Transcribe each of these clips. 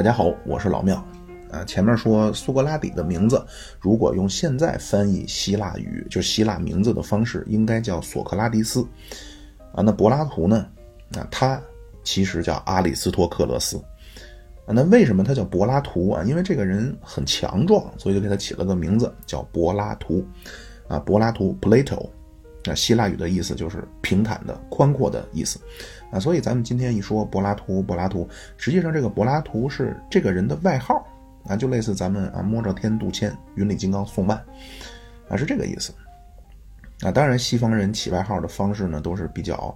大家好，我是老庙。啊，前面说苏格拉底的名字，如果用现在翻译希腊语，就希腊名字的方式，应该叫索克拉迪斯。啊，那柏拉图呢？啊，他其实叫阿里斯托克勒斯。啊，那为什么他叫柏拉图啊？因为这个人很强壮，所以就给他起了个名字叫柏拉图。啊，柏拉图 （Plato）。那希腊语的意思就是平坦的、宽阔的意思。啊，所以咱们今天一说柏拉图，柏拉图，实际上这个柏拉图是这个人的外号。啊，就类似咱们啊，摸着天渡千，云里金刚宋万，啊，是这个意思。啊，当然西方人起外号的方式呢，都是比较，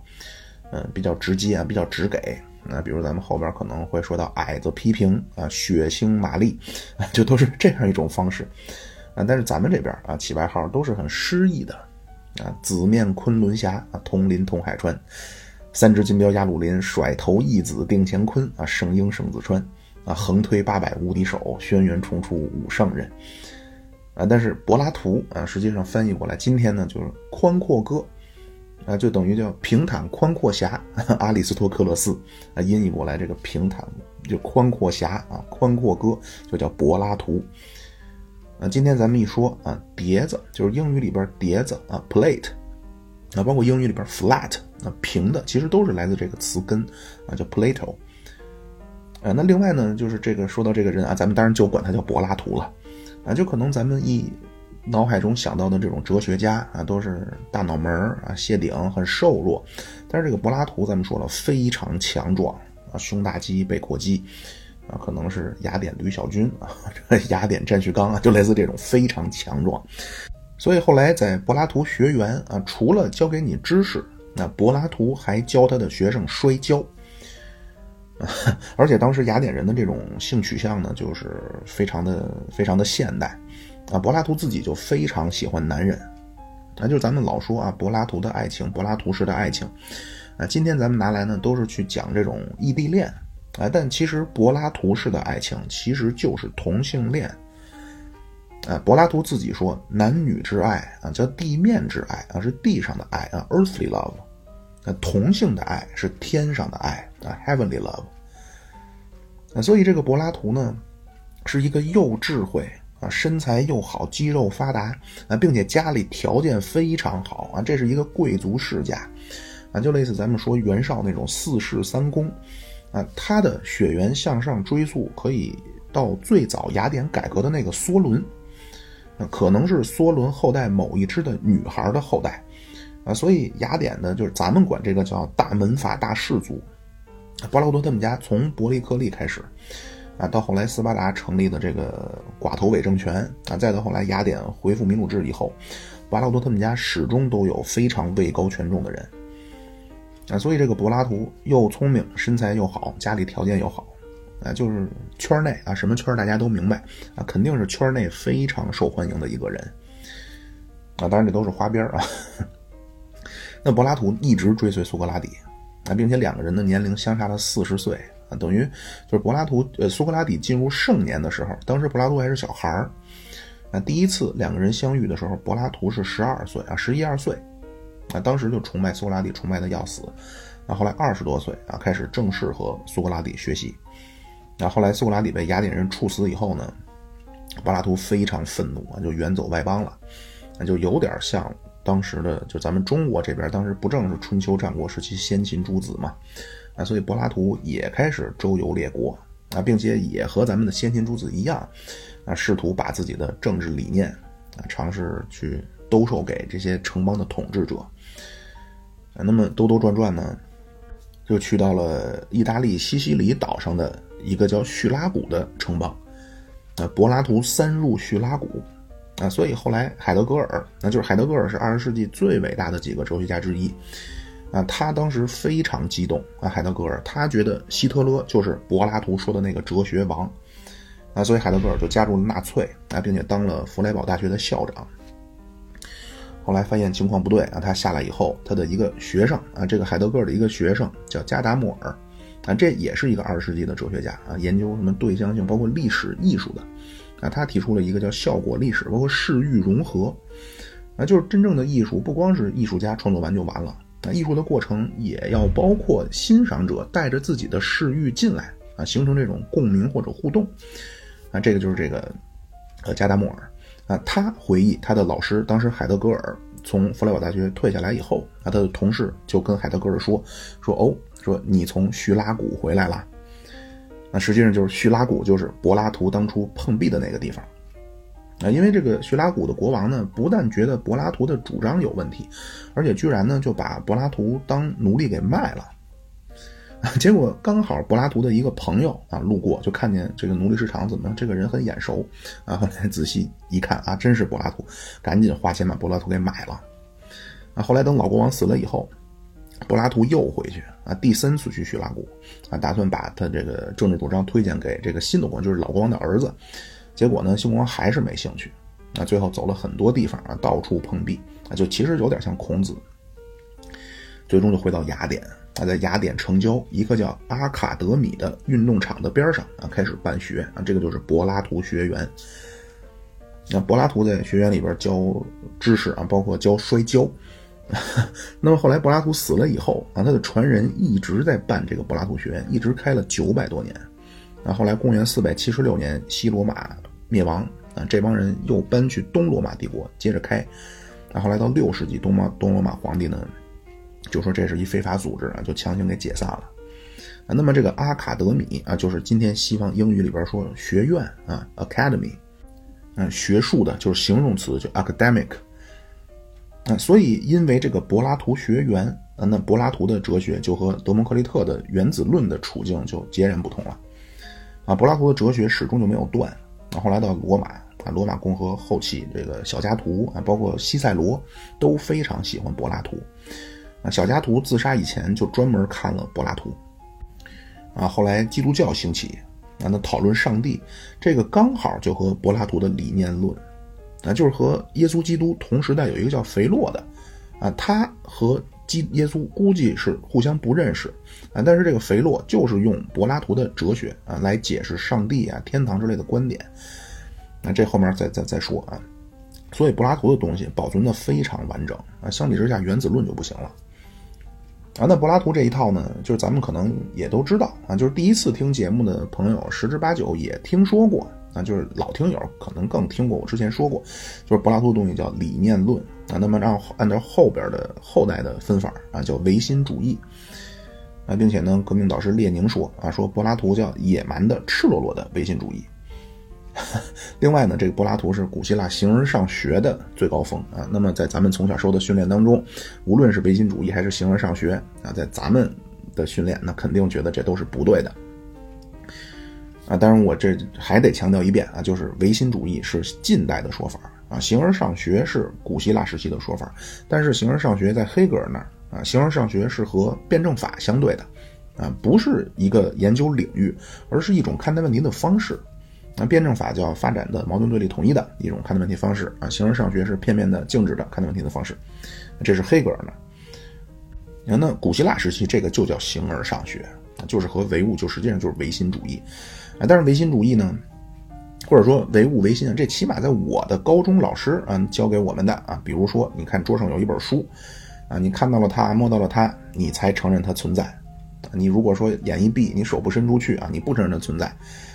嗯，比较直接啊，比较直给。那比如咱们后边可能会说到矮子批评啊，血腥玛丽，啊，就都是这样一种方式。啊，但是咱们这边啊，起外号都是很诗意的。啊，紫面昆仑侠啊，铜鳞铜海川，三只金标压鲁林，甩头一子定乾坤啊，圣婴圣子川。啊，横推八百无敌手，轩辕重出五圣人。啊，但是柏拉图啊，实际上翻译过来，今天呢就是宽阔哥，啊，就等于叫平坦宽阔侠。阿里斯托克勒斯啊，音译过来这个平坦就宽阔侠啊，宽阔哥就叫柏拉图。啊，今天咱们一说啊，碟子就是英语里边碟子啊，plate，啊，包括英语里边 flat，啊，平的，其实都是来自这个词根啊，叫 Plato。啊，那另外呢，就是这个说到这个人啊，咱们当然就管他叫柏拉图了，啊，就可能咱们一脑海中想到的这种哲学家啊，都是大脑门啊，谢顶，很瘦弱，但是这个柏拉图咱们说了非常强壮啊，胸大肌，背阔肌，啊，可能是雅典吕小军啊，雅典战旭刚啊，就类似这种非常强壮，所以后来在柏拉图学园啊，除了教给你知识，那柏拉图还教他的学生摔跤。而且当时雅典人的这种性取向呢，就是非常的非常的现代，啊，柏拉图自己就非常喜欢男人，啊，就是咱们老说啊，柏拉图的爱情，柏拉图式的爱情，啊，今天咱们拿来呢，都是去讲这种异地恋，啊，但其实柏拉图式的爱情其实就是同性恋，啊，柏拉图自己说，男女之爱啊，叫地面之爱啊，是地上的爱啊，earthly love。那同性的爱是天上的爱啊，heavenly love。那所以这个柏拉图呢，是一个又智慧啊，身材又好，肌肉发达啊，并且家里条件非常好啊，这是一个贵族世家啊，就类似咱们说袁绍那种四世三公啊，他的血缘向上追溯可以到最早雅典改革的那个梭伦，那可能是梭伦后代某一支的女孩的后代。啊，所以雅典呢，就是咱们管这个叫大门阀大氏族。柏拉图他们家从伯利克利开始，啊，到后来斯巴达成立的这个寡头伪政权，啊，再到后来雅典恢复民主制以后，柏拉图他们家始终都有非常位高权重的人。啊，所以这个柏拉图又聪明，身材又好，家里条件又好，啊，就是圈内啊，什么圈大家都明白，啊，肯定是圈内非常受欢迎的一个人。啊，当然这都是花边啊。那柏拉图一直追随苏格拉底，啊，并且两个人的年龄相差了四十岁啊，等于就是柏拉图呃苏格拉底进入盛年的时候，当时柏拉图还是小孩儿，啊，第一次两个人相遇的时候，柏拉图是十二岁啊，十一二岁，啊，当时就崇拜苏格拉底，崇拜的要死，啊，后来二十多岁啊，开始正式和苏格拉底学习，那，后来苏格拉底被雅典人处死以后呢，柏拉图非常愤怒啊，就远走外邦了，那就有点像。当时的就咱们中国这边，当时不正是春秋战国时期先秦诸子嘛，啊，所以柏拉图也开始周游列国啊，并且也和咱们的先秦诸子一样，啊，试图把自己的政治理念啊，尝试去兜售给这些城邦的统治者。那么兜兜转转呢，就去到了意大利西西里岛上的一个叫叙拉古的城邦，啊，柏拉图三入叙拉古。啊，所以后来海德格尔，那就是海德格尔是二十世纪最伟大的几个哲学家之一，啊，他当时非常激动啊，海德格尔他觉得希特勒就是柏拉图说的那个哲学王，啊，所以海德格尔就加入了纳粹啊，并且当了弗莱堡大学的校长。后来发现情况不对啊，他下来以后，他的一个学生啊，这个海德格尔的一个学生叫加达默尔，啊，这也是一个二十世纪的哲学家啊，研究什么对象性，包括历史艺术的。啊，他提出了一个叫效果历史，包括视域融合，啊，就是真正的艺术不光是艺术家创作完就完了，啊，艺术的过程也要包括欣赏者带着自己的视域进来，啊，形成这种共鸣或者互动啊，这个就是这个呃加达默尔啊，他回忆他的老师当时海德格尔从弗莱堡大学退下来以后啊，他的同事就跟海德格尔说说哦，说你从叙拉古回来了，那实际上就是叙拉古就是柏拉图当初碰壁的那个地方。啊，因为这个叙拉古的国王呢，不但觉得柏拉图的主张有问题，而且居然呢就把柏拉图当奴隶给卖了。结果刚好柏拉图的一个朋友啊路过，就看见这个奴隶市场怎么这个人很眼熟啊，后来仔细一看啊，真是柏拉图，赶紧花钱把柏拉图给买了。啊，后来等老国王死了以后，柏拉图又回去啊，第三次去叙拉古啊，打算把他这个政治主张推荐给这个新的国王，就是老国王的儿子。结果呢，新国王还是没兴趣，啊，最后走了很多地方啊，到处碰壁啊，就其实有点像孔子。最终就回到雅典，啊，在雅典城郊一个叫阿卡德米的运动场的边上啊，开始办学啊，这个就是柏拉图学园。那柏拉图在学院里边教知识啊，包括教摔跤。那么后来柏拉图死了以后啊，他的传人一直在办这个柏拉图学院，一直开了九百多年。那后来，公元四百七十六年，西罗马灭亡啊，这帮人又搬去东罗马帝国接着开。那后来到六世纪，东马东罗马皇帝呢，就说这是一非法组织啊，就强行给解散了。那么这个阿卡德米啊，就是今天西方英语里边说学院啊，academy，啊，学术的就是形容词，就 academic。啊，所以因为这个柏拉图学园啊，那柏拉图的哲学就和德谟克利特的原子论的处境就截然不同了。啊，柏拉图的哲学始终就没有断。啊，后来到罗马啊，罗马共和后期，这个小加图啊，包括西塞罗都非常喜欢柏拉图。啊，小加图自杀以前就专门看了柏拉图。啊，后来基督教兴起，啊，那讨论上帝，这个刚好就和柏拉图的理念论，啊，就是和耶稣基督同时代有一个叫肥洛的，啊，他和。基耶稣估计是互相不认识啊，但是这个肥洛就是用柏拉图的哲学啊来解释上帝啊、天堂之类的观点，那这后面再再再说啊。所以柏拉图的东西保存的非常完整啊，相比之下原子论就不行了啊。那柏拉图这一套呢，就是咱们可能也都知道啊，就是第一次听节目的朋友十之八九也听说过。啊，就是老听友可能更听过我之前说过，就是柏拉图的东西叫理念论啊。那么让按照后边的后代的分法啊，叫唯心主义啊，并且呢，革命导师列宁说啊，说柏拉图叫野蛮的、赤裸裸的唯心主义。另外呢，这个柏拉图是古希腊形而上学的最高峰啊。那么在咱们从小受的训练当中，无论是唯心主义还是形而上学啊，在咱们的训练，那肯定觉得这都是不对的。啊，当然我这还得强调一遍啊，就是唯心主义是近代的说法啊，形而上学是古希腊时期的说法，但是形而上学在黑格尔那儿啊，形而上学是和辩证法相对的，啊，不是一个研究领域，而是一种看待问题的方式。那辩证法叫发展的矛盾对立统一的一种看待问题方式啊，形而上学是片面的静止的看待问题的方式，这是黑格尔呢。那古希腊时期这个就叫形而上学，就是和唯物就实际上就是唯心主义。啊，但是唯心主义呢，或者说唯物唯心，这起码在我的高中老师啊教给我们的啊，比如说，你看桌上有一本书，啊，你看到了它，摸到了它，你才承认它存在。你如果说眼一闭，你手不伸出去啊，你不承认它存在，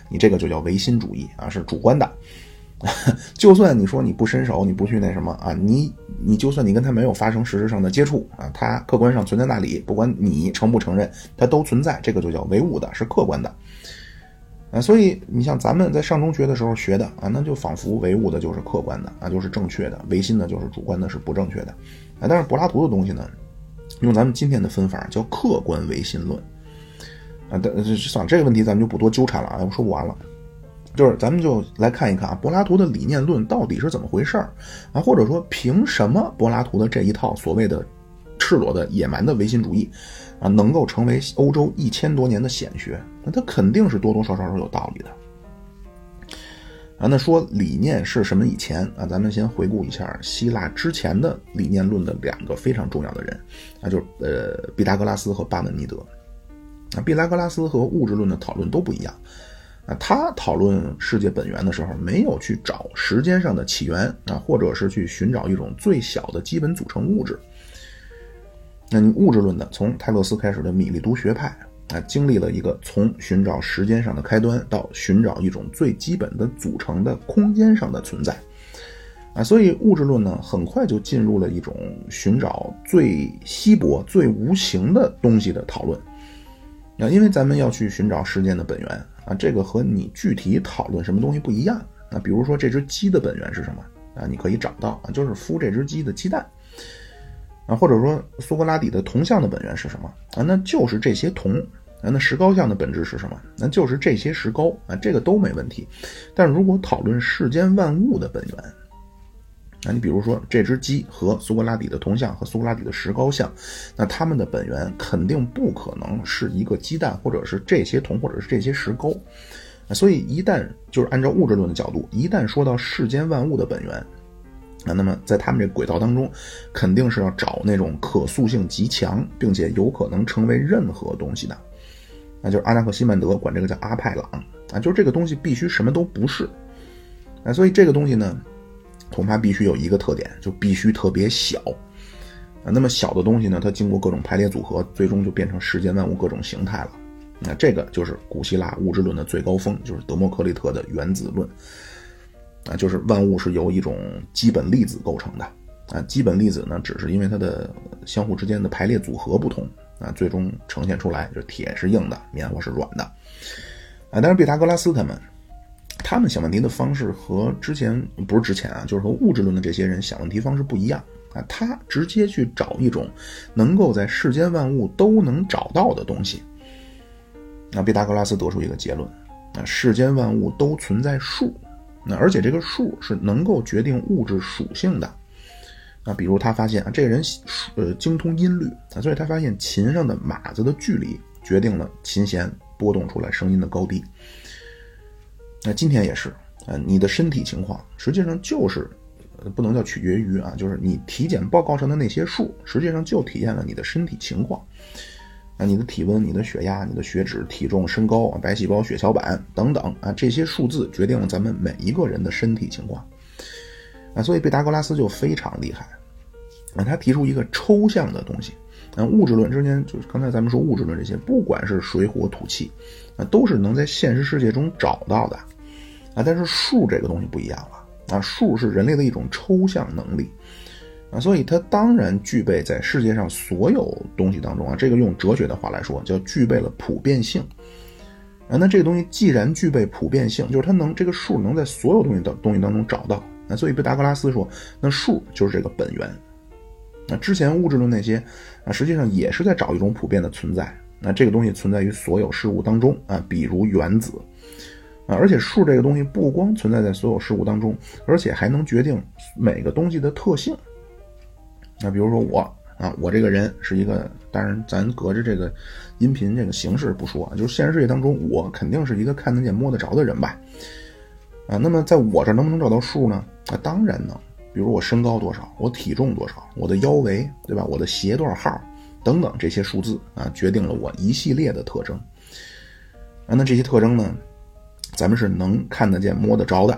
你这个就叫唯心主义啊，是主观的。就算你说你不伸手，你不去那什么啊，你你就算你跟他没有发生实质上的接触啊，他客观上存在那里，不管你承不承认，他都存在，这个就叫唯物的，是客观的。啊，所以你像咱们在上中学的时候学的啊，那就仿佛唯物的就是客观的啊，就是正确的；唯心的就是主观的，是不正确的。啊，但是柏拉图的东西呢，用咱们今天的分法叫客观唯心论。啊，但算了，这个问题咱们就不多纠缠了啊，我说不完了。就是咱们就来看一看啊，柏拉图的理念论到底是怎么回事儿啊，或者说凭什么柏拉图的这一套所谓的赤裸的野蛮的唯心主义？啊，能够成为欧洲一千多年的显学，那它肯定是多多少少是有道理的。啊，那说理念是什么？以前啊，咱们先回顾一下希腊之前的理念论的两个非常重要的人，啊，就是呃，毕达哥拉斯和巴门尼德。啊，毕拉格拉斯和物质论的讨论都不一样。啊，他讨论世界本源的时候，没有去找时间上的起源啊，或者是去寻找一种最小的基本组成物质。那你物质论的，从泰勒斯开始的米利都学派啊，经历了一个从寻找时间上的开端到寻找一种最基本的组成的空间上的存在，啊，所以物质论呢，很快就进入了一种寻找最稀薄、最无形的东西的讨论，啊，因为咱们要去寻找时间的本源啊，这个和你具体讨论什么东西不一样啊，比如说这只鸡的本源是什么啊，你可以找到啊，就是孵这只鸡的鸡蛋。啊，或者说苏格拉底的铜像的本源是什么啊？那就是这些铜啊。那石膏像的本质是什么？那就是这些石膏啊，这个都没问题。但如果讨论世间万物的本源，那，你比如说这只鸡和苏格拉底的铜像和苏格拉底的石膏像，那它们的本源肯定不可能是一个鸡蛋，或者是这些铜，或者是这些石膏。所以一旦就是按照物质论的角度，一旦说到世间万物的本源。啊，那么在他们这轨道当中，肯定是要找那种可塑性极强，并且有可能成为任何东西的。那就是阿纳克西曼德管这个叫阿派朗啊，就是这个东西必须什么都不是。啊，所以这个东西呢，恐怕必须有一个特点，就必须特别小。啊，那么小的东西呢，它经过各种排列组合，最终就变成世间万物各种形态了。那这个就是古希腊物质论的最高峰，就是德谟克利特的原子论。啊，就是万物是由一种基本粒子构成的啊，基本粒子呢，只是因为它的相互之间的排列组合不同啊，最终呈现出来就是铁是硬的，棉花是软的啊。但是毕达哥拉斯他们，他们想问题的方式和之前不是之前啊，就是和物质论的这些人想问题方式不一样啊，他直接去找一种能够在世间万物都能找到的东西。那毕达哥拉斯得出一个结论啊，世间万物都存在数。那而且这个数是能够决定物质属性的，啊，比如他发现啊，这个人呃精通音律啊，所以他发现琴上的码子的距离决定了琴弦波动出来声音的高低。那今天也是啊，你的身体情况实际上就是不能叫取决于啊，就是你体检报告上的那些数，实际上就体现了你的身体情况。啊，你的体温、你的血压、你的血脂、体重、身高、白细胞、血小板等等啊，这些数字决定了咱们每一个人的身体情况。啊，所以毕达哥拉斯就非常厉害。啊，他提出一个抽象的东西。啊，物质论之间就是刚才咱们说物质论这些，不管是水火土气，啊，都是能在现实世界中找到的。啊，但是数这个东西不一样了。啊，数是人类的一种抽象能力。啊，所以它当然具备在世界上所有东西当中啊，这个用哲学的话来说，叫具备了普遍性。啊，那这个东西既然具备普遍性，就是它能这个数能在所有东西的东西当中找到。啊所以毕达哥拉斯说，那数就是这个本源。那之前物质论那些啊，实际上也是在找一种普遍的存在。那这个东西存在于所有事物当中啊，比如原子啊，而且数这个东西不光存在在所有事物当中，而且还能决定每个东西的特性。那比如说我啊，我这个人是一个，当然咱隔着这个音频这个形式不说啊，就是现实世界当中，我肯定是一个看得见摸得着的人吧？啊，那么在我这能不能找到数呢？啊，当然能。比如我身高多少，我体重多少，我的腰围对吧？我的鞋多少号等等这些数字啊，决定了我一系列的特征。啊，那这些特征呢，咱们是能看得见摸得着的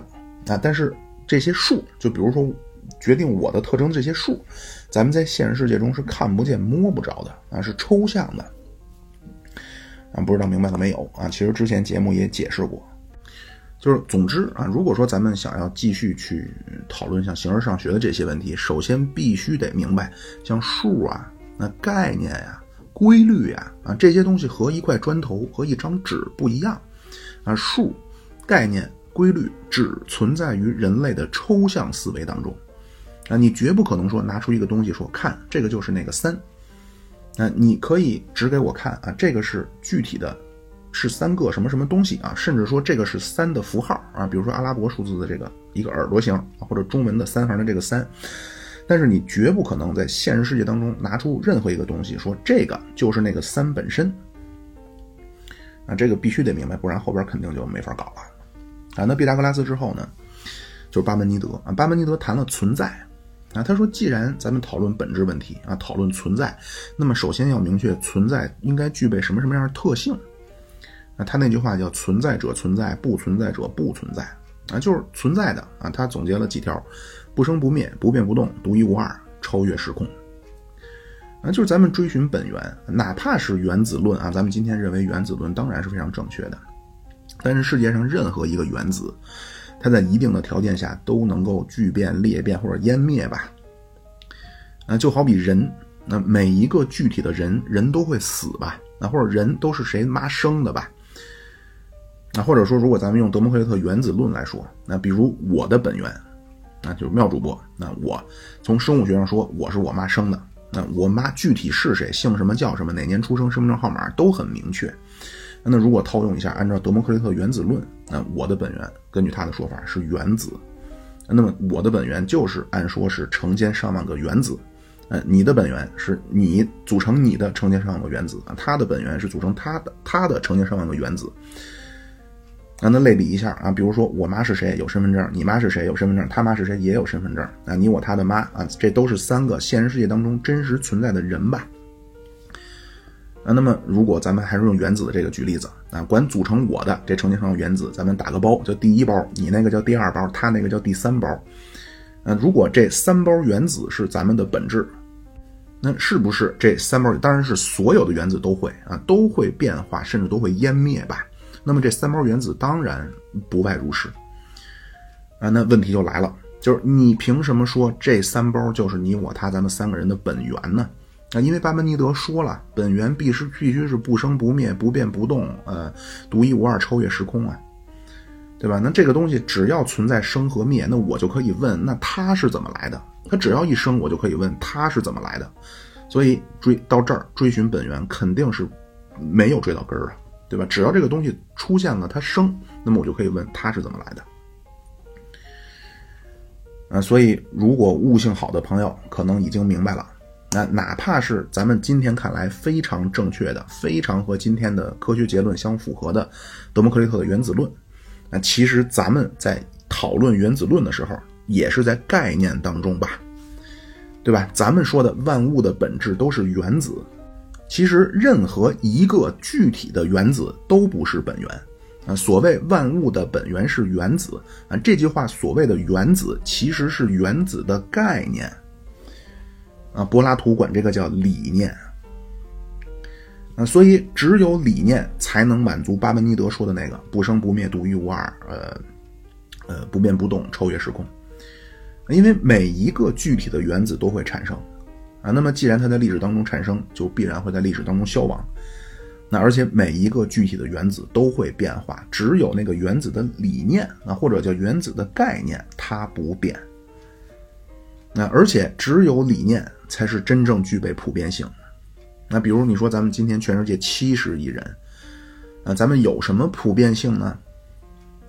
啊，但是这些数，就比如说。决定我的特征这些数，咱们在现实世界中是看不见摸不着的啊，是抽象的啊，不知道明白了没有啊？其实之前节目也解释过，就是总之啊，如果说咱们想要继续去讨论像形而上学的这些问题，首先必须得明白，像数啊、那概念呀、规律呀啊这些东西和一块砖头和一张纸不一样。啊，数、概念、规律只存在于人类的抽象思维当中。啊，你绝不可能说拿出一个东西说看这个就是那个三，那，你可以指给我看啊，这个是具体的，是三个什么什么东西啊，甚至说这个是三的符号啊，比如说阿拉伯数字的这个一个耳朵形，或者中文的三横的这个三，但是你绝不可能在现实世界当中拿出任何一个东西说这个就是那个三本身，啊，这个必须得明白，不然后边肯定就没法搞了，啊，那毕达哥拉斯之后呢，就是巴门尼德啊，巴门尼德谈了存在。啊，他说，既然咱们讨论本质问题啊，讨论存在，那么首先要明确存在应该具备什么什么样的特性。啊，他那句话叫“存在者存在，不存在者不存在”，啊，就是存在的啊。他总结了几条：不生不灭，不变不动，独一无二，超越时空。啊，就是咱们追寻本源，哪怕是原子论啊，咱们今天认为原子论当然是非常正确的，但是世界上任何一个原子，它在一定的条件下都能够聚变、裂变或者湮灭吧？啊，就好比人，那每一个具体的人，人都会死吧？那或者人都是谁妈生的吧？那或者说，如果咱们用德谟克利特原子论来说，那比如我的本源，那就是妙主播。那我从生物学上说，我是我妈生的。那我妈具体是谁，姓什么叫什么，哪年出生，身份证号码都很明确。那如果套用一下，按照德谟克利特原子论，那我的本源根据他的说法是原子。那么我的本源就是按说是成千上万个原子。呃，你的本源是你组成你的成千上万个原子啊，他的本源是组成他的他的成千上万个原子。让他类比一下啊，比如说我妈是谁有身份证，你妈是谁有身份证，他妈是谁也有身份证啊，你我他的妈啊，这都是三个现实世界当中真实存在的人吧？啊，那么如果咱们还是用原子的这个举例子啊，管组成我的这成千上万原子，咱们打个包叫第一包，你那个叫第二包，他那个叫第三包。呃，如果这三包原子是咱们的本质，那是不是这三包当然是所有的原子都会啊，都会变化，甚至都会湮灭吧？那么这三包原子当然不外如是啊，那问题就来了，就是你凭什么说这三包就是你我他咱们三个人的本源呢？啊，因为巴门尼德说了，本源必是必须是不生不灭、不变不动，呃，独一无二、超越时空啊，对吧？那这个东西只要存在生和灭，那我就可以问，那它是怎么来的？它只要一生，我就可以问它是怎么来的。所以追到这儿追寻本源，肯定是没有追到根儿啊。对吧？只要这个东西出现了，它生，那么我就可以问它是怎么来的。啊，所以如果悟性好的朋友可能已经明白了，那哪怕是咱们今天看来非常正确的、非常和今天的科学结论相符合的德谟克利特的原子论，那其实咱们在讨论原子论的时候，也是在概念当中吧？对吧？咱们说的万物的本质都是原子。其实，任何一个具体的原子都不是本源啊。所谓万物的本源是原子啊，这句话所谓的原子其实是原子的概念啊。柏拉图管这个叫理念啊，所以只有理念才能满足巴门尼德说的那个不生不灭、独一无二、呃呃不变不动、超越时空。因为每一个具体的原子都会产生。啊，那么既然它在历史当中产生，就必然会在历史当中消亡。那而且每一个具体的原子都会变化，只有那个原子的理念啊，或者叫原子的概念，它不变。那而且只有理念才是真正具备普遍性。那比如你说咱们今天全世界七十亿人，啊，咱们有什么普遍性呢？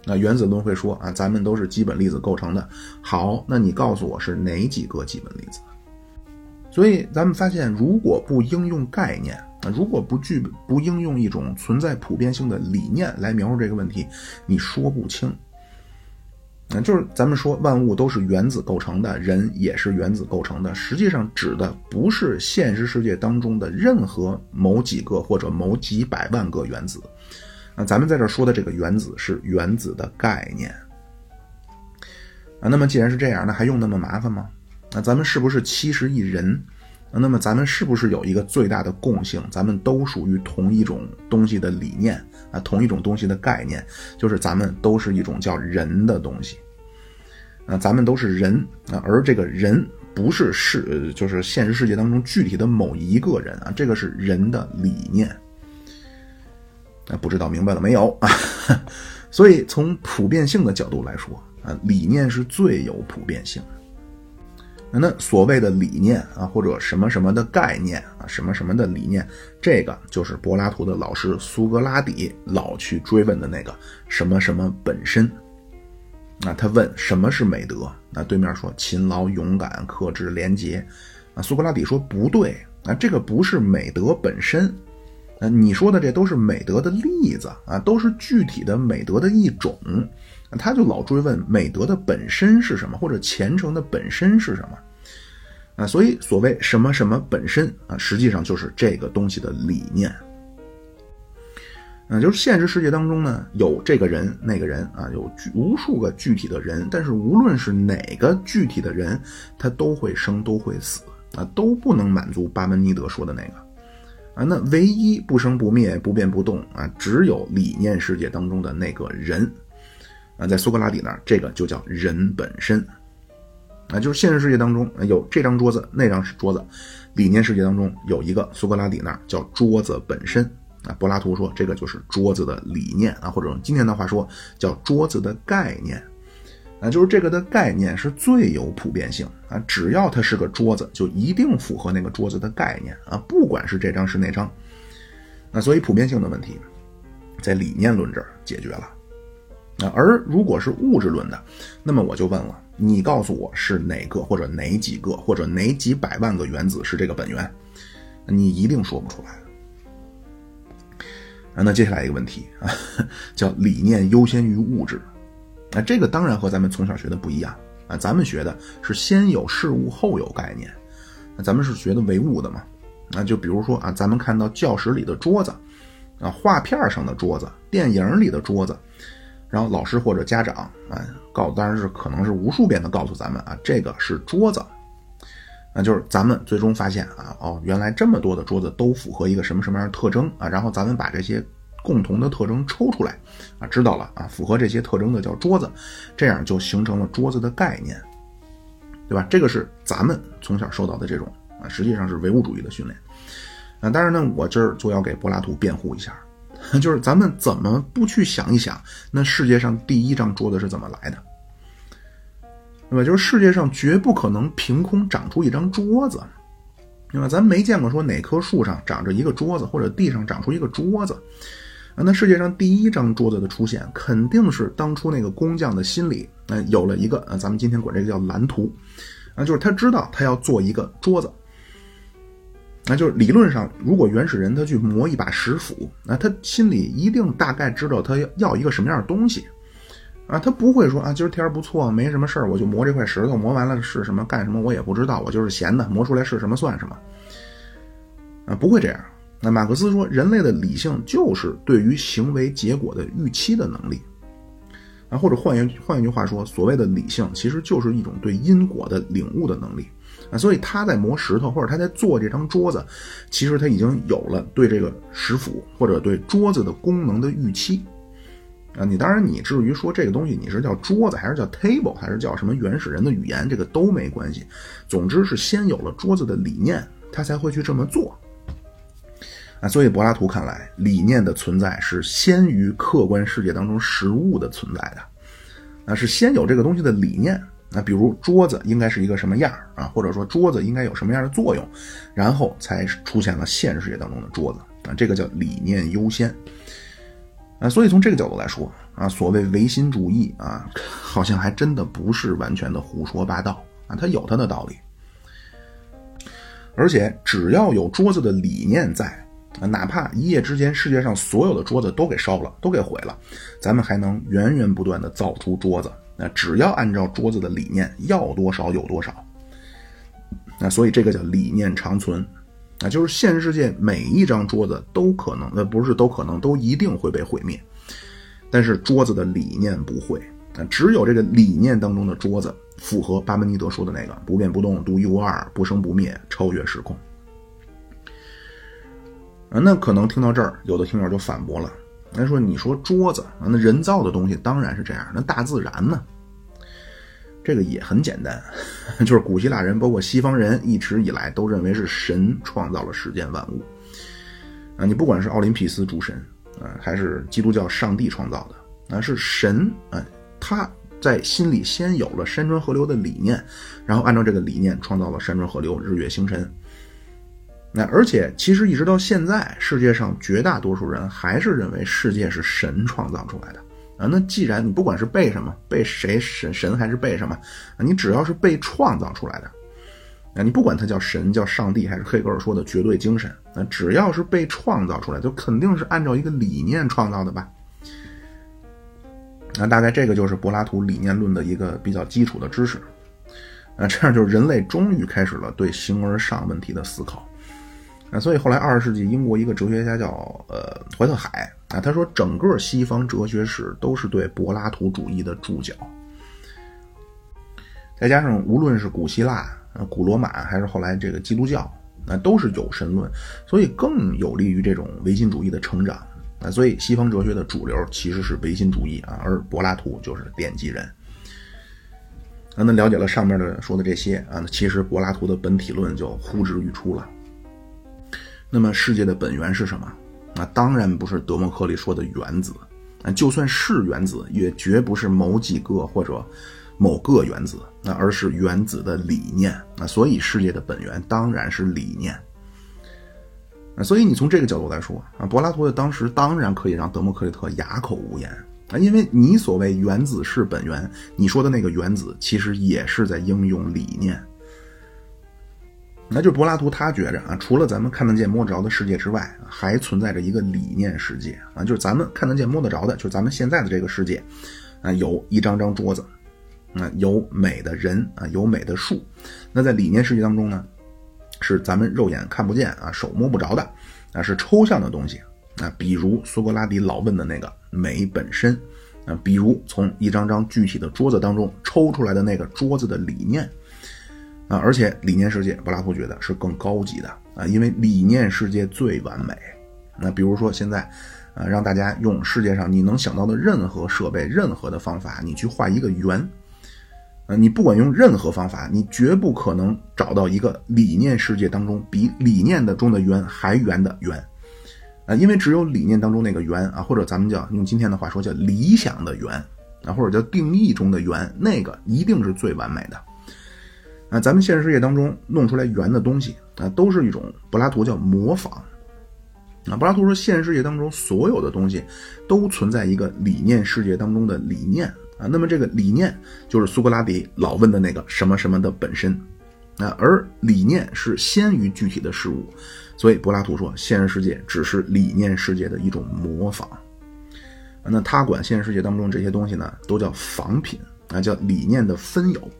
那原子论会说啊，咱们都是基本粒子构成的。好，那你告诉我是哪几个基本粒子？所以，咱们发现，如果不应用概念啊，如果不具不应用一种存在普遍性的理念来描述这个问题，你说不清。啊，就是咱们说万物都是原子构成的，人也是原子构成的，实际上指的不是现实世界当中的任何某几个或者某几百万个原子。那，咱们在这说的这个原子是原子的概念。啊，那么既然是这样，那还用那么麻烦吗？那咱们是不是七十亿人？那么咱们是不是有一个最大的共性？咱们都属于同一种东西的理念啊，同一种东西的概念，就是咱们都是一种叫人的东西。啊，咱们都是人啊，而这个人不是是就是现实世界当中具体的某一个人啊，这个是人的理念。啊，不知道明白了没有啊？所以从普遍性的角度来说啊，理念是最有普遍性。那所谓的理念啊，或者什么什么的概念啊，什么什么的理念，这个就是柏拉图的老师苏格拉底老去追问的那个什么什么本身。啊，他问什么是美德？那对面说勤劳、勇敢、克制、廉洁。啊，苏格拉底说不对，啊，这个不是美德本身。啊，你说的这都是美德的例子啊，都是具体的美德的一种。他就老追问美德的本身是什么，或者虔诚的本身是什么，啊，所以所谓什么什么本身啊，实际上就是这个东西的理念，嗯，就是现实世界当中呢，有这个人那个人啊，有无数个具体的人，但是无论是哪个具体的人，他都会生都会死，啊，都不能满足巴门尼德说的那个啊。那唯一不生不灭、不变不动啊，只有理念世界当中的那个人啊，在苏格拉底那儿，这个就叫人本身啊，就是现实世界当中有这张桌子，那张是桌子；理念世界当中有一个苏格拉底那儿叫桌子本身啊。柏拉图说这个就是桌子的理念啊，或者用今天的话说叫桌子的概念。啊，就是这个的概念是最有普遍性啊，只要它是个桌子，就一定符合那个桌子的概念啊，不管是这张是那张，那所以普遍性的问题，在理念论这儿解决了。而如果是物质论的，那么我就问了，你告诉我是哪个或者哪几个或者哪几百万个原子是这个本源，你一定说不出来。啊，那接下来一个问题啊，叫理念优先于物质。那这个当然和咱们从小学的不一样啊，咱们学的是先有事物后有概念，那咱们是学的唯物的嘛？那就比如说啊，咱们看到教室里的桌子，啊，画片上的桌子，电影里的桌子，然后老师或者家长啊告，当然是可能是无数遍的告诉咱们啊，这个是桌子，那就是咱们最终发现啊，哦，原来这么多的桌子都符合一个什么什么样的特征啊，然后咱们把这些。共同的特征抽出来，啊，知道了啊，符合这些特征的叫桌子，这样就形成了桌子的概念，对吧？这个是咱们从小受到的这种啊，实际上是唯物主义的训练。啊，当然呢，我这儿就要给柏拉图辩护一下，就是咱们怎么不去想一想，那世界上第一张桌子是怎么来的？对吧？就是世界上绝不可能凭空长出一张桌子。对吧？咱没见过说哪棵树上长着一个桌子，或者地上长出一个桌子。那世界上第一张桌子的出现，肯定是当初那个工匠的心里，呃，有了一个，呃，咱们今天管这个叫蓝图，啊，就是他知道他要做一个桌子。那就是理论上，如果原始人他去磨一把石斧，那他心里一定大概知道他要一个什么样的东西。啊，他不会说啊，今儿天儿不错，没什么事儿，我就磨这块石头，磨完了是什么干什么我也不知道，我就是闲的，磨出来是什么算什么。啊，不会这样。那马克思说，人类的理性就是对于行为结果的预期的能力。啊，或者换一换一句话说，所谓的理性其实就是一种对因果的领悟的能力。啊，所以他在磨石头，或者他在做这张桌子，其实他已经有了对这个石斧或者对桌子的功能的预期。啊，你当然，你至于说这个东西你是叫桌子，还是叫 table，还是叫什么原始人的语言，这个都没关系。总之是先有了桌子的理念，他才会去这么做。啊，所以柏拉图看来，理念的存在是先于客观世界当中实物的存在的。啊，是先有这个东西的理念。那比如桌子应该是一个什么样啊，或者说桌子应该有什么样的作用，然后才出现了现实世界当中的桌子。啊，这个叫理念优先。啊，所以从这个角度来说，啊，所谓唯心主义啊，好像还真的不是完全的胡说八道啊，它有它的道理。而且只要有桌子的理念在，啊，哪怕一夜之间世界上所有的桌子都给烧了，都给毁了，咱们还能源源不断的造出桌子。那只要按照桌子的理念，要多少有多少。那所以这个叫理念长存。啊，就是现实世界每一张桌子都可能，呃，不是都可能，都一定会被毁灭。但是桌子的理念不会，啊，只有这个理念当中的桌子符合巴门尼德说的那个不变不动、独一无二、不生不灭、超越时空。啊，那可能听到这儿，有的听友就反驳了，他说：“你说桌子，那人造的东西当然是这样，那大自然呢？”这个也很简单，就是古希腊人，包括西方人，一直以来都认为是神创造了世间万物。啊，你不管是奥林匹斯诸神啊，还是基督教上帝创造的，啊，是神啊，他在心里先有了山川河流的理念，然后按照这个理念创造了山川河流、日月星辰。那而且其实一直到现在，世界上绝大多数人还是认为世界是神创造出来的。啊，那既然你不管是被什么，被谁神神还是被什么，啊，你只要是被创造出来的，啊，你不管它叫神叫上帝还是黑格尔说的绝对精神，那只要是被创造出来，就肯定是按照一个理念创造的吧？那大概这个就是柏拉图理念论的一个比较基础的知识，啊，这样就是人类终于开始了对形而上问题的思考。啊，所以后来二十世纪，英国一个哲学家叫呃怀特海啊，他说整个西方哲学史都是对柏拉图主义的注脚。再加上无论是古希腊，古罗马还是后来这个基督教，那都是有神论，所以更有利于这种唯心主义的成长啊。所以西方哲学的主流其实是唯心主义啊，而柏拉图就是奠基人。啊，那了解了上面的说的这些啊，那其实柏拉图的本体论就呼之欲出了。那么世界的本源是什么？那，当然不是德谟克利说的原子啊，就算是原子，也绝不是某几个或者某个原子，那而是原子的理念啊。所以世界的本源当然是理念。啊，所以你从这个角度来说啊，柏拉图的当时当然可以让德谟克利特哑口无言。啊，因为你所谓原子是本源，你说的那个原子其实也是在应用理念。那就柏拉图他觉着啊，除了咱们看得见摸得着的世界之外，还存在着一个理念世界啊，就是咱们看得见摸得着的，就是咱们现在的这个世界啊，有一张张桌子，啊，有美的人啊，有美的树。那在理念世界当中呢，是咱们肉眼看不见啊，手摸不着的啊，是抽象的东西。啊，比如苏格拉底老问的那个美本身，啊，比如从一张张具体的桌子当中抽出来的那个桌子的理念，啊，而且理念世界，柏拉图觉得是更高级的啊，因为理念世界最完美。那比如说现在，啊，让大家用世界上你能想到的任何设备、任何的方法，你去画一个圆，啊，你不管用任何方法，你绝不可能找到一个理念世界当中比理念的中的圆还圆的圆。啊，因为只有理念当中那个圆啊，或者咱们叫用今天的话说叫理想的圆啊，或者叫定义中的圆，那个一定是最完美的。啊，咱们现实世界当中弄出来圆的东西啊，都是一种柏拉图叫模仿。啊，柏拉图说现实世界当中所有的东西都存在一个理念世界当中的理念啊，那么这个理念就是苏格拉底老问的那个什么什么的本身啊，而理念是先于具体的事物。所以柏拉图说，现实世界只是理念世界的一种模仿。那他管现实世界当中这些东西呢，都叫仿品啊，叫理念的分有。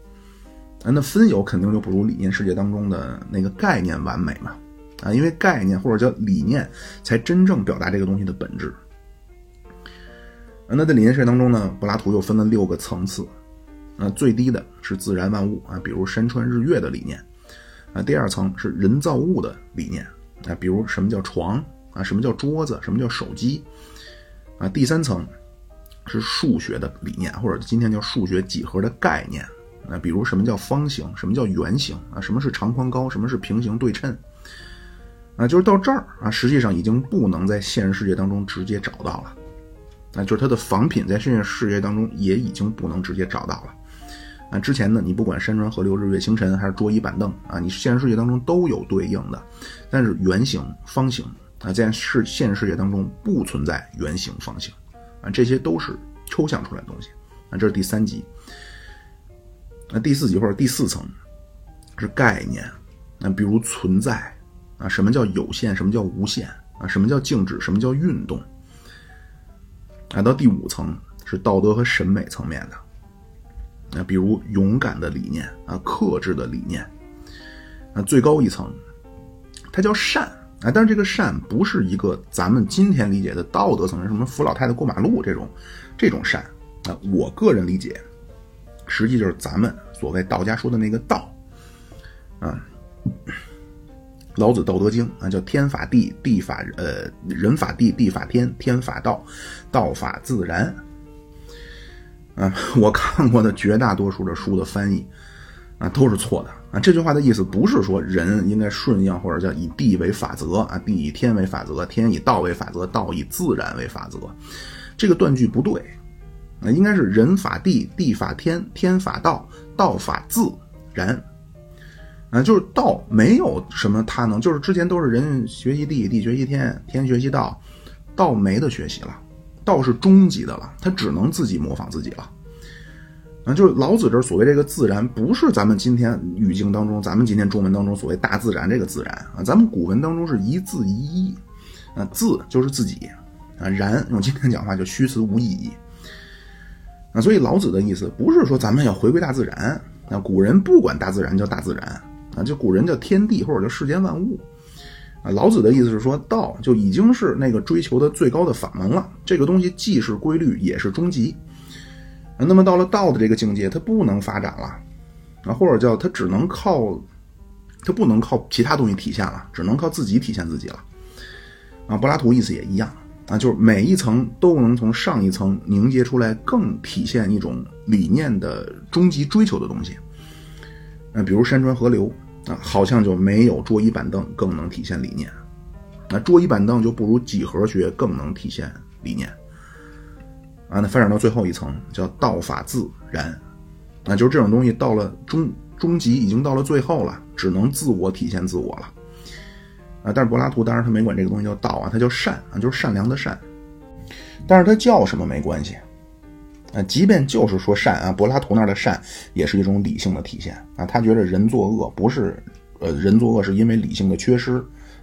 那分有肯定就不如理念世界当中的那个概念完美嘛。啊，因为概念或者叫理念才真正表达这个东西的本质。那在理念世界当中呢，柏拉图又分了六个层次。啊，最低的是自然万物啊，比如山川日月的理念。啊，第二层是人造物的理念。啊，比如什么叫床啊？什么叫桌子？什么叫手机？啊，第三层是数学的理念，或者今天叫数学几何的概念。那，比如什么叫方形？什么叫圆形？啊，什么是长宽高？什么是平行对称？啊，就是到这儿啊，实际上已经不能在现实世界当中直接找到了。啊，就是它的仿品在现实世界当中也已经不能直接找到了。啊，之前呢，你不管山川河流、日月星辰，还是桌椅板凳啊，你现实世界当中都有对应的。但是圆形、方形啊，在世现实世界当中不存在圆形、方形啊，这些都是抽象出来的东西啊。这是第三级。那第四级或者第四层是概念，那比如存在啊，什么叫有限？什么叫无限？啊，什么叫静止？什么叫运动？啊，到第五层是道德和审美层面的。那比如勇敢的理念啊，克制的理念，啊，最高一层，它叫善啊，但是这个善不是一个咱们今天理解的道德层面，什么扶老太太过马路这种这种善啊，我个人理解，实际就是咱们所谓道家说的那个道啊，老子《道德经》啊，叫天法地，地法呃人法地，地法天，天法道，道法自然。啊，我看过的绝大多数的书的翻译，啊，都是错的啊。这句话的意思不是说人应该顺应或者叫以地为法则啊，地以天为法则，天以道为法则，道以自然为法则。这个断句不对，啊，应该是人法地，地法天，天法道，道法自然。啊，就是道没有什么他能，就是之前都是人学习地，地学习天，天学习道，道没得学习了。道是终极的了，他只能自己模仿自己了。啊，就是老子这所谓这个自然，不是咱们今天语境当中，咱们今天中文当中所谓大自然这个自然啊，咱们古文当中是一字一义，啊，字就是自己，啊，然用今天讲话就虚词无意义。啊，所以老子的意思不是说咱们要回归大自然，啊，古人不管大自然叫大自然，啊，就古人叫天地或者叫世间万物。啊，老子的意思是说，道就已经是那个追求的最高的法门了。这个东西既是规律，也是终极。那么到了道的这个境界，它不能发展了。啊，或者叫它只能靠，它不能靠其他东西体现了，只能靠自己体现自己了。啊，柏拉图意思也一样啊，就是每一层都能从上一层凝结出来更体现一种理念的终极追求的东西。那，比如山川河流啊，好像就没有桌椅板凳更能体现理念。那桌椅板凳就不如几何学更能体现理念。啊，那发展到最后一层叫道法自然，那就是这种东西到了终终极已经到了最后了，只能自我体现自我了。啊，但是柏拉图当然他没管这个东西叫道啊，他叫善啊，就是善良的善。但是他叫什么没关系，啊，即便就是说善啊，柏拉图那儿的善也是一种理性的体现啊，他觉得人作恶不是，呃，人作恶是因为理性的缺失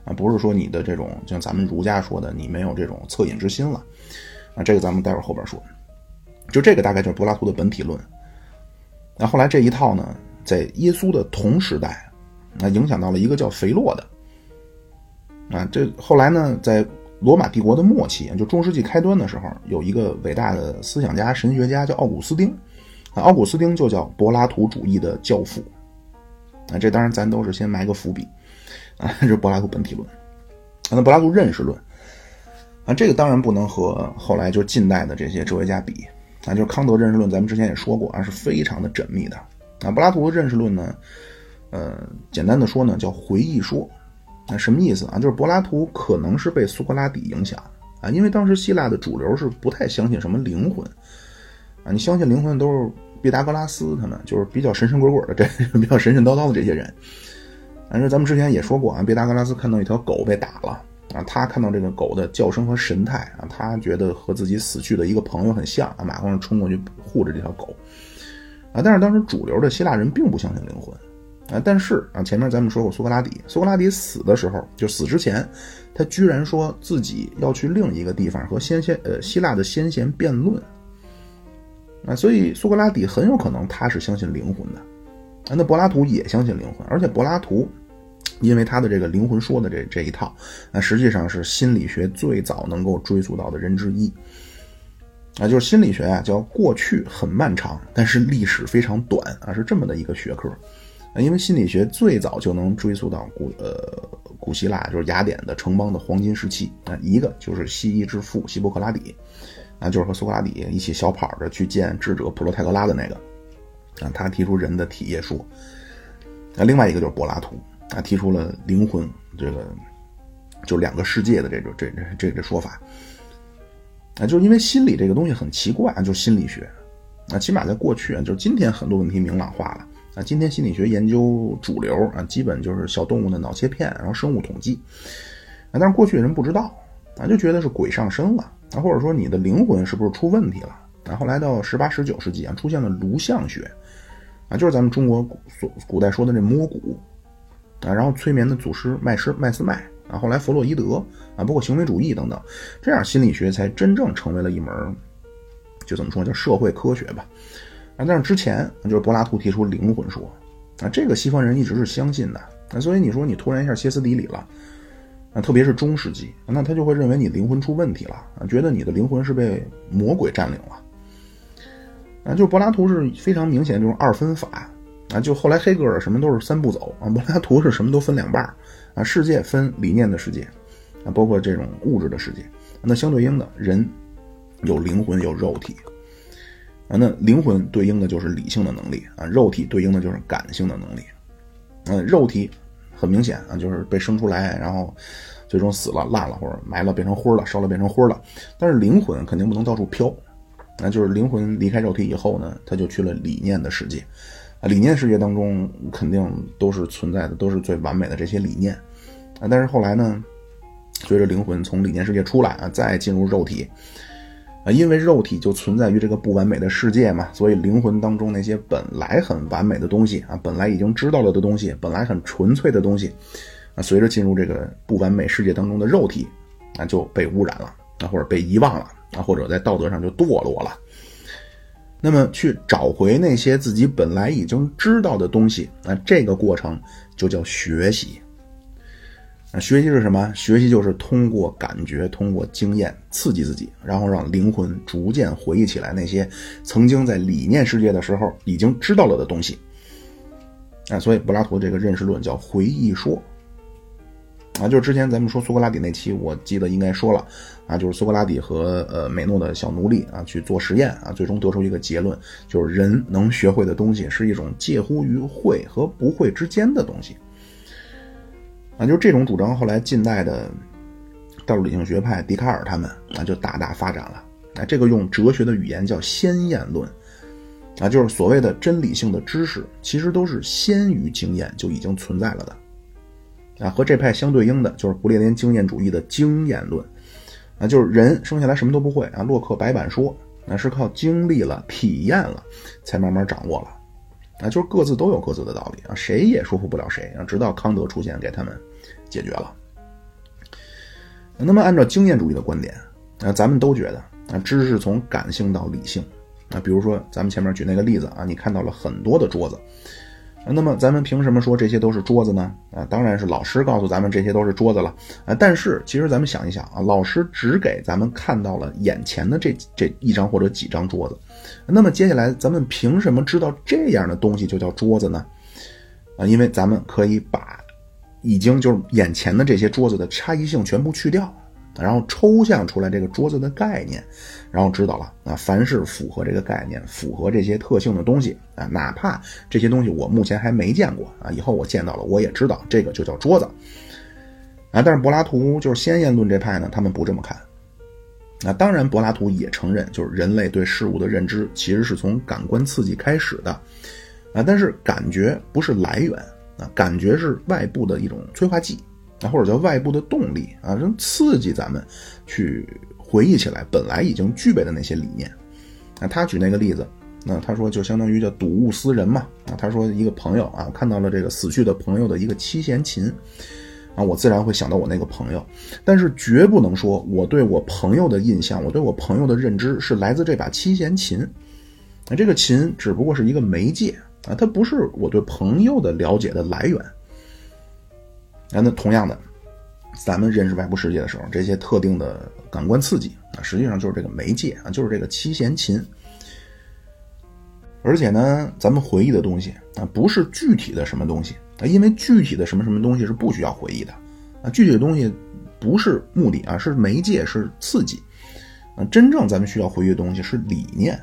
啊，不是说你的这种像咱们儒家说的你没有这种恻隐之心了。啊，这个咱们待会儿后边说，就这个大概就是柏拉图的本体论。那后来这一套呢，在耶稣的同时代，那影响到了一个叫肥洛的。啊，这后来呢，在罗马帝国的末期，就中世纪开端的时候，有一个伟大的思想家、神学家叫奥古斯丁。啊，奥古斯丁就叫柏拉图主义的教父。啊，这当然咱都是先埋个伏笔。啊，这是柏拉图本体论。啊那柏拉图认识论。啊，这个当然不能和后来就是近代的这些哲学家比，啊，就是康德认识论，咱们之前也说过啊，是非常的缜密的。啊，柏拉图的认识论呢，呃，简单的说呢，叫回忆说。那什么意思啊？就是柏拉图可能是被苏格拉底影响啊，因为当时希腊的主流是不太相信什么灵魂啊，你相信灵魂都是毕达哥拉斯他们，就是比较神神鬼鬼的这比较神神叨叨的这些人。反正咱们之前也说过啊，毕达哥拉斯看到一条狗被打了。啊，他看到这个狗的叫声和神态啊，他觉得和自己死去的一个朋友很像啊，马上冲过去护着这条狗啊。但是当时主流的希腊人并不相信灵魂啊。但是啊，前面咱们说过苏格拉底，苏格拉底死的时候，就死之前，他居然说自己要去另一个地方和先贤呃希腊的先贤辩论啊。所以苏格拉底很有可能他是相信灵魂的啊。那柏拉图也相信灵魂，而且柏拉图。因为他的这个灵魂说的这这一套，那实际上是心理学最早能够追溯到的人之一，啊，就是心理学啊，叫过去很漫长，但是历史非常短啊，是这么的一个学科，因为心理学最早就能追溯到古呃古希腊，就是雅典的城邦的黄金时期啊，一个就是西医之父希波克拉底，啊，就是和苏格拉底一起小跑着去见智者普罗泰戈拉的那个，啊，他提出人的体液说，那另外一个就是柏拉图。啊，提出了灵魂这个，就两个世界的这种这这这个说法。啊，就是因为心理这个东西很奇怪，就心理学。啊，起码在过去啊，就是今天很多问题明朗化了。啊，今天心理学研究主流啊，基本就是小动物的脑切片，然后生物统计。啊，但是过去人不知道，啊，就觉得是鬼上身了，啊，或者说你的灵魂是不是出问题了？啊，后来到十八、十九世纪啊，出现了颅相学，啊，就是咱们中国古所古代说的这摸骨。啊，然后催眠的祖师麦斯麦斯麦啊，后来弗洛伊德啊，包括行为主义等等，这样心理学才真正成为了一门，就怎么说叫社会科学吧。啊，但是之前就是柏拉图提出灵魂说，啊，这个西方人一直是相信的。那所以你说你突然一下歇斯底里了，啊，特别是中世纪，那他就会认为你灵魂出问题了，啊，觉得你的灵魂是被魔鬼占领了。啊，就是柏拉图是非常明显这种二分法。啊，就后来黑格尔什么都是三步走啊，柏拉图是什么都分两半啊，世界分理念的世界，啊，包括这种物质的世界，那相对应的人有灵魂有肉体，啊，那灵魂对应的就是理性的能力啊，肉体对应的就是感性的能力，嗯，肉体很明显啊，就是被生出来，然后最终死了烂了或者埋了变成灰了，烧了变成灰了，但是灵魂肯定不能到处飘，那就是灵魂离开肉体以后呢，他就去了理念的世界。啊，理念世界当中肯定都是存在的，都是最完美的这些理念，啊，但是后来呢，随着灵魂从理念世界出来啊，再进入肉体，因为肉体就存在于这个不完美的世界嘛，所以灵魂当中那些本来很完美的东西啊，本来已经知道了的东西，本来很纯粹的东西，啊，随着进入这个不完美世界当中的肉体，啊，就被污染了，啊，或者被遗忘了，啊，或者在道德上就堕落了。那么去找回那些自己本来已经知道的东西，那这个过程就叫学习。那学习是什么？学习就是通过感觉、通过经验刺激自己，然后让灵魂逐渐回忆起来那些曾经在理念世界的时候已经知道了的东西。啊，所以柏拉图这个认识论叫回忆说。啊，就是之前咱们说苏格拉底那期，我记得应该说了，啊，就是苏格拉底和呃美诺的小奴隶啊去做实验啊，最终得出一个结论，就是人能学会的东西是一种介乎于会和不会之间的东西。啊，就是这种主张，后来近代的道路理性学派，笛卡尔他们啊就大大发展了。啊，这个用哲学的语言叫先验论，啊，就是所谓的真理性的知识，其实都是先于经验就已经存在了的。啊，和这派相对应的就是不列颠经验主义的经验论，啊，就是人生下来什么都不会啊。洛克白板说，那是靠经历了、体验了，才慢慢掌握了。啊，就是各自都有各自的道理啊，谁也说服不了谁啊。直到康德出现，给他们解决了。那么，按照经验主义的观点，啊，咱们都觉得啊，知识从感性到理性。啊，比如说咱们前面举那个例子啊，你看到了很多的桌子。那么咱们凭什么说这些都是桌子呢？啊，当然是老师告诉咱们这些都是桌子了。啊，但是其实咱们想一想啊，老师只给咱们看到了眼前的这这一张或者几张桌子，那么接下来咱们凭什么知道这样的东西就叫桌子呢？啊，因为咱们可以把已经就是眼前的这些桌子的差异性全部去掉。然后抽象出来这个桌子的概念，然后知道了啊，凡是符合这个概念、符合这些特性的东西啊，哪怕这些东西我目前还没见过啊，以后我见到了，我也知道这个就叫桌子啊。但是柏拉图就是先验论这派呢，他们不这么看。那当然，柏拉图也承认，就是人类对事物的认知其实是从感官刺激开始的啊，但是感觉不是来源啊，感觉是外部的一种催化剂。啊，或者叫外部的动力啊，能刺激咱们去回忆起来本来已经具备的那些理念。啊，他举那个例子，那他说就相当于叫睹物思人嘛。啊，他说一个朋友啊，看到了这个死去的朋友的一个七弦琴，啊，我自然会想到我那个朋友，但是绝不能说我对我朋友的印象，我对我朋友的认知是来自这把七弦琴。那，这个琴只不过是一个媒介啊，它不是我对朋友的了解的来源。啊，那同样的，咱们认识外部世界的时候，这些特定的感官刺激啊，实际上就是这个媒介啊，就是这个七弦琴。而且呢，咱们回忆的东西啊，不是具体的什么东西啊，因为具体的什么什么东西是不需要回忆的啊，具体的东西不是目的啊，是媒介，是刺激啊。真正咱们需要回忆的东西是理念。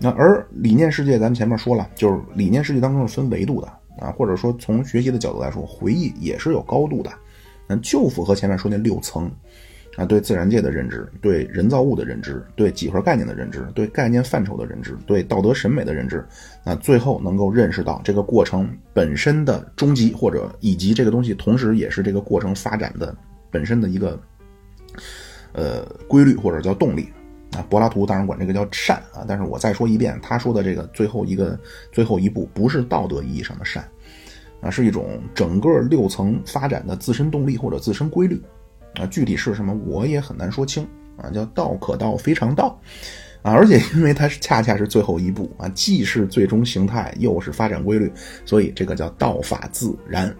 那而理念世界，咱们前面说了，就是理念世界当中是分维度的。啊，或者说从学习的角度来说，回忆也是有高度的，那就符合前面说那六层，啊，对自然界的认知，对人造物的认知，对几何概念的认知，对概念范畴的认知，对道德审美的认知，那最后能够认识到这个过程本身的终极，或者以及这个东西同时也是这个过程发展的本身的一个呃规律或者叫动力。啊，柏拉图当然管这个叫善啊，但是我再说一遍，他说的这个最后一个最后一步不是道德意义上的善，啊，是一种整个六层发展的自身动力或者自身规律，啊，具体是什么我也很难说清啊，叫道可道非常道，啊，而且因为它是恰恰是最后一步啊，既是最终形态又是发展规律，所以这个叫道法自然，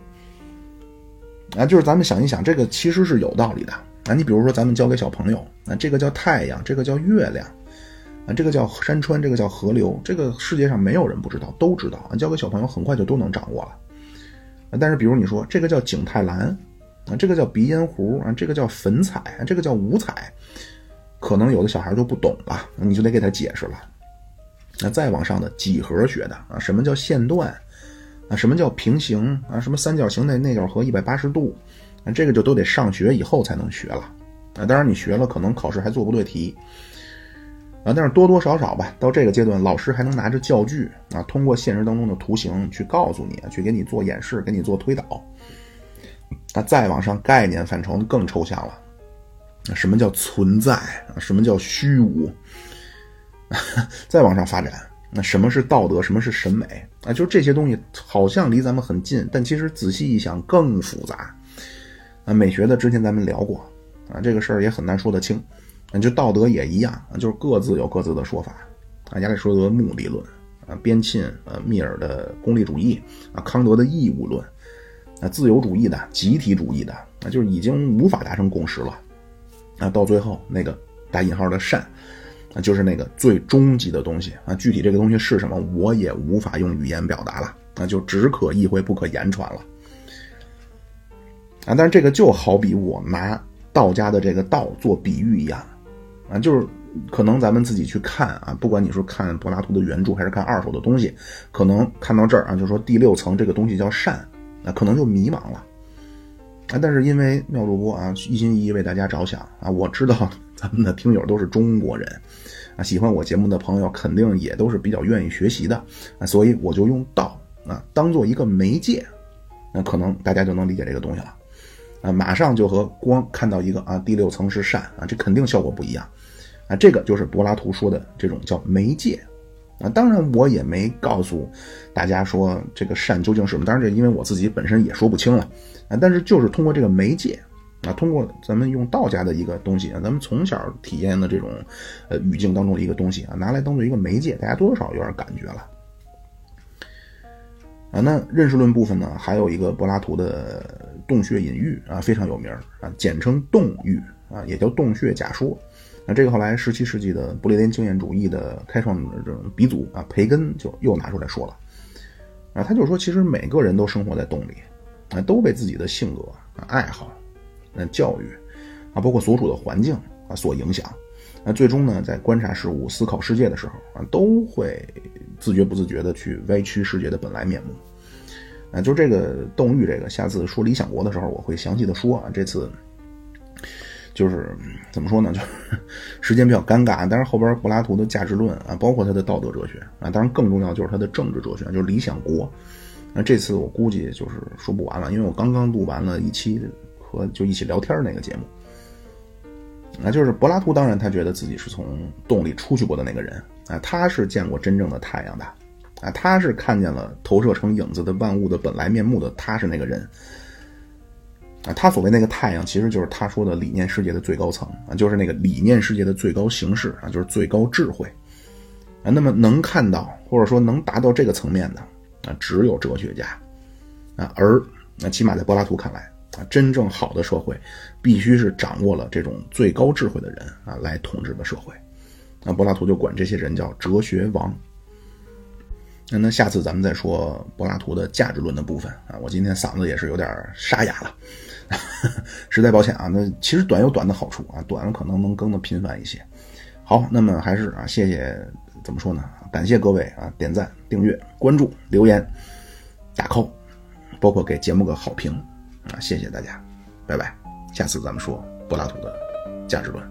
啊，就是咱们想一想，这个其实是有道理的。啊，你比如说，咱们教给小朋友，啊，这个叫太阳，这个叫月亮，啊，这个叫山川，这个叫河流，这个世界上没有人不知道，都知道啊。教给小朋友很快就都能掌握了。啊，但是比如你说这个叫景泰蓝，啊，这个叫鼻烟壶，啊，这个叫粉彩，啊，这个叫五彩，可能有的小孩就不懂了，你就得给他解释了。那再往上的几何学的啊，什么叫线段，啊，什么叫平行，啊，什么三角形内内角和一百八十度。那这个就都得上学以后才能学了，啊，当然你学了，可能考试还做不对题，啊，但是多多少少吧，到这个阶段，老师还能拿着教具啊，通过现实当中的图形去告诉你，去给你做演示，给你做推导。那再往上，概念范畴更抽象了，那什么叫存在？什么叫虚无？再往上发展，那什么是道德？什么是审美？啊，就这些东西好像离咱们很近，但其实仔细一想更复杂。美学的之前咱们聊过，啊，这个事儿也很难说得清，啊，就道德也一样，啊，就是各自有各自的说法，啊，亚里士多德目的论，啊，边沁，呃，密尔的功利主义，啊，康德的义务论，啊，自由主义的、集体主义的，啊，就是已经无法达成共识了，啊，到最后那个打引号的善，啊，就是那个最终极的东西，啊，具体这个东西是什么，我也无法用语言表达了，那就只可意会不可言传了。啊，但是这个就好比我拿道家的这个道做比喻一样，啊，就是可能咱们自己去看啊，不管你说看柏拉图的原著还是看二手的东西，可能看到这儿啊，就说第六层这个东西叫善，那可能就迷茫了。啊，但是因为妙主播啊一心一意为大家着想啊，我知道咱们的听友都是中国人，啊，喜欢我节目的朋友肯定也都是比较愿意学习的啊，所以我就用道啊当做一个媒介，那可能大家就能理解这个东西了。啊，马上就和光看到一个啊，第六层是善啊，这肯定效果不一样，啊，这个就是柏拉图说的这种叫媒介，啊，当然我也没告诉大家说这个善究竟是什么，当然这因为我自己本身也说不清了，啊，但是就是通过这个媒介，啊，通过咱们用道家的一个东西啊，咱们从小体验的这种呃语境当中的一个东西啊，拿来当做一个媒介，大家多多少有点感觉了。啊，那认识论部分呢，还有一个柏拉图的洞穴隐喻啊，非常有名啊，简称洞喻啊，也叫洞穴假说。那这个后来十七世纪的不列颠经验主义的开创的这种鼻祖啊，培根就又拿出来说了啊，他就说，其实每个人都生活在洞里啊，都被自己的性格、啊爱好、那教育啊，包括所处的环境啊所影响。那最终呢，在观察事物、思考世界的时候啊，都会自觉不自觉的去歪曲世界的本来面目。啊，就这个洞域，这个下次说理想国的时候，我会详细的说啊。这次就是怎么说呢？就 时间比较尴尬。但是后边柏拉图的价值论啊，包括他的道德哲学啊，当然更重要就是他的政治哲学，就是理想国。那这次我估计就是说不完了，因为我刚刚录完了一期和就一起聊天那个节目。那就是柏拉图，当然他觉得自己是从洞里出去过的那个人啊，他是见过真正的太阳的，啊，他是看见了投射成影子的万物的本来面目的，他是那个人，啊，他所谓那个太阳，其实就是他说的理念世界的最高层啊，就是那个理念世界的最高形式啊，就是最高智慧，啊，那么能看到或者说能达到这个层面的啊，只有哲学家，啊，而那起码在柏拉图看来。啊，真正好的社会，必须是掌握了这种最高智慧的人啊来统治的社会。那柏拉图就管这些人叫哲学王。那那下次咱们再说柏拉图的价值论的部分啊。我今天嗓子也是有点沙哑了，实在抱歉啊。那其实短有短的好处啊，短可能能更的频繁一些。好，那么还是啊，谢谢，怎么说呢？感谢各位啊，点赞、订阅、关注、留言、打 call，包括给节目个好评。啊，谢谢大家，拜拜，下次咱们说柏拉图的价值论。